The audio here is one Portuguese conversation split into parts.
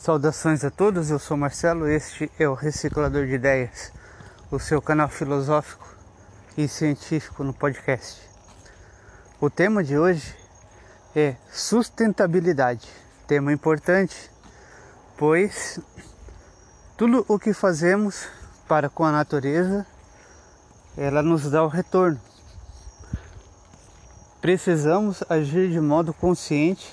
Saudações a todos, eu sou Marcelo, este é o Reciclador de Ideias, o seu canal filosófico e científico no podcast. O tema de hoje é sustentabilidade, tema importante, pois tudo o que fazemos para com a natureza, ela nos dá o retorno. Precisamos agir de modo consciente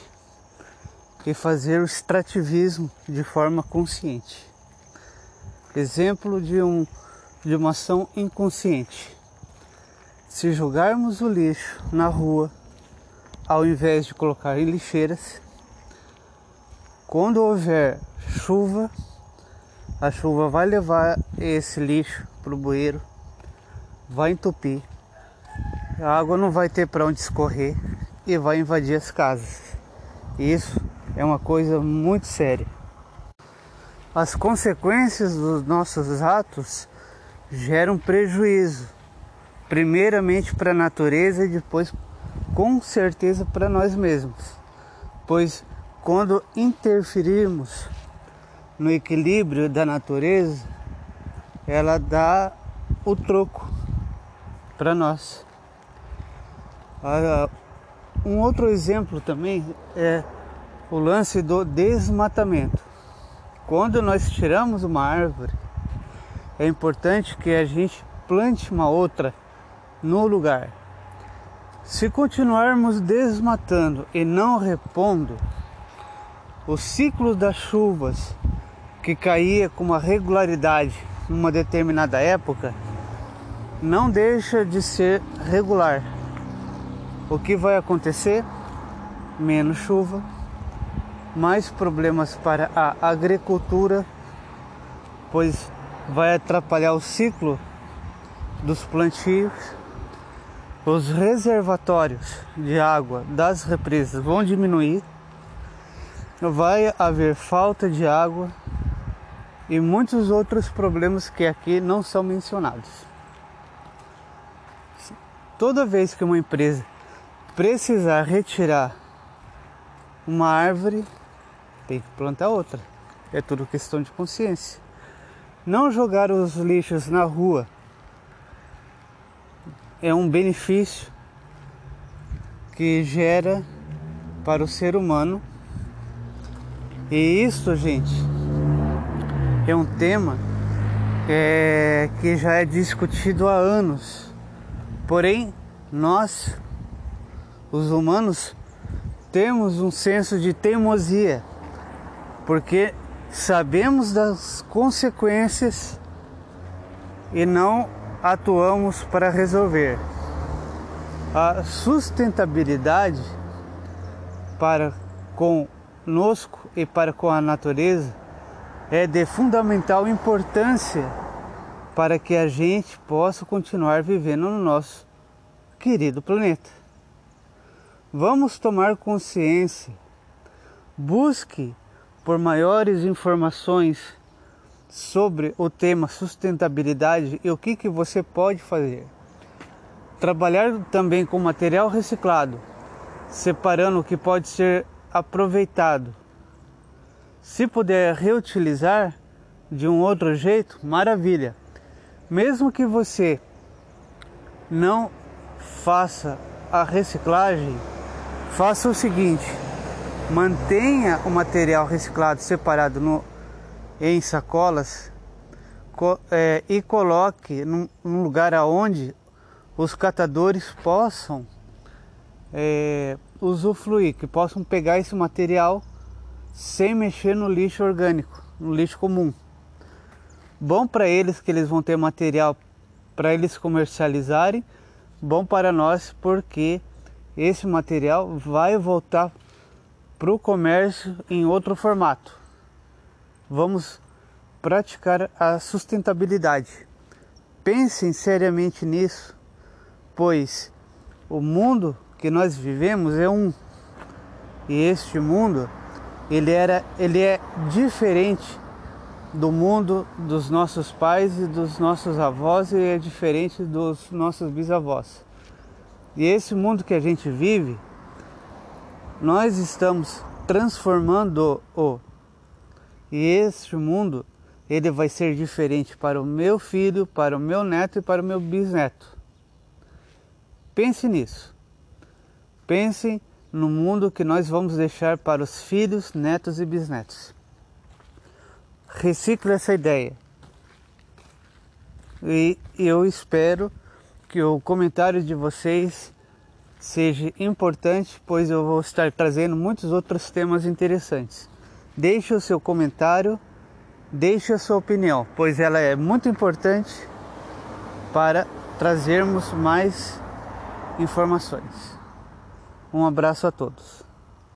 e fazer o extrativismo de forma consciente. Exemplo de, um, de uma ação inconsciente. Se jogarmos o lixo na rua, ao invés de colocar em lixeiras, quando houver chuva, a chuva vai levar esse lixo para o bueiro, vai entupir, a água não vai ter para onde escorrer e vai invadir as casas. Isso é uma coisa muito séria. As consequências dos nossos atos geram prejuízo, primeiramente para a natureza e depois, com certeza, para nós mesmos, pois quando interferirmos no equilíbrio da natureza, ela dá o troco para nós. Ah, um outro exemplo também é o lance do desmatamento. Quando nós tiramos uma árvore, é importante que a gente plante uma outra no lugar. Se continuarmos desmatando e não repondo, o ciclo das chuvas que caía com uma regularidade numa determinada época não deixa de ser regular. O que vai acontecer? Menos chuva, mais problemas para a agricultura, pois vai atrapalhar o ciclo dos plantios. Os reservatórios de água das represas vão diminuir, vai haver falta de água e muitos outros problemas que aqui não são mencionados. Toda vez que uma empresa precisar retirar uma árvore, tem que plantar outra. É tudo questão de consciência. Não jogar os lixos na rua é um benefício que gera para o ser humano. E isso, gente, é um tema é, que já é discutido há anos. Porém, nós, os humanos, temos um senso de teimosia porque sabemos das consequências e não atuamos para resolver. A sustentabilidade para conosco e para com a natureza é de fundamental importância para que a gente possa continuar vivendo no nosso querido planeta. Vamos tomar consciência, busque por maiores informações sobre o tema sustentabilidade e o que, que você pode fazer. Trabalhar também com material reciclado, separando o que pode ser aproveitado. Se puder reutilizar de um outro jeito, maravilha. Mesmo que você não faça a reciclagem, faça o seguinte: Mantenha o material reciclado separado no, em sacolas co, é, e coloque num, num, lugar aonde os catadores possam é, usufruir, que possam pegar esse material sem mexer no lixo orgânico, no lixo comum. Bom para eles que eles vão ter material para eles comercializarem, bom para nós porque esse material vai voltar para o comércio em outro formato. Vamos praticar a sustentabilidade. Pensem seriamente nisso, pois o mundo que nós vivemos é um e este mundo ele era ele é diferente do mundo dos nossos pais e dos nossos avós e é diferente dos nossos bisavós. E esse mundo que a gente vive nós estamos transformando-o E este mundo, ele vai ser diferente para o meu filho, para o meu neto e para o meu bisneto. Pense nisso. Pense no mundo que nós vamos deixar para os filhos, netos e bisnetos. Recicle essa ideia. E eu espero que o comentário de vocês seja importante, pois eu vou estar trazendo muitos outros temas interessantes. Deixe o seu comentário, deixe a sua opinião, pois ela é muito importante para trazermos mais informações. Um abraço a todos.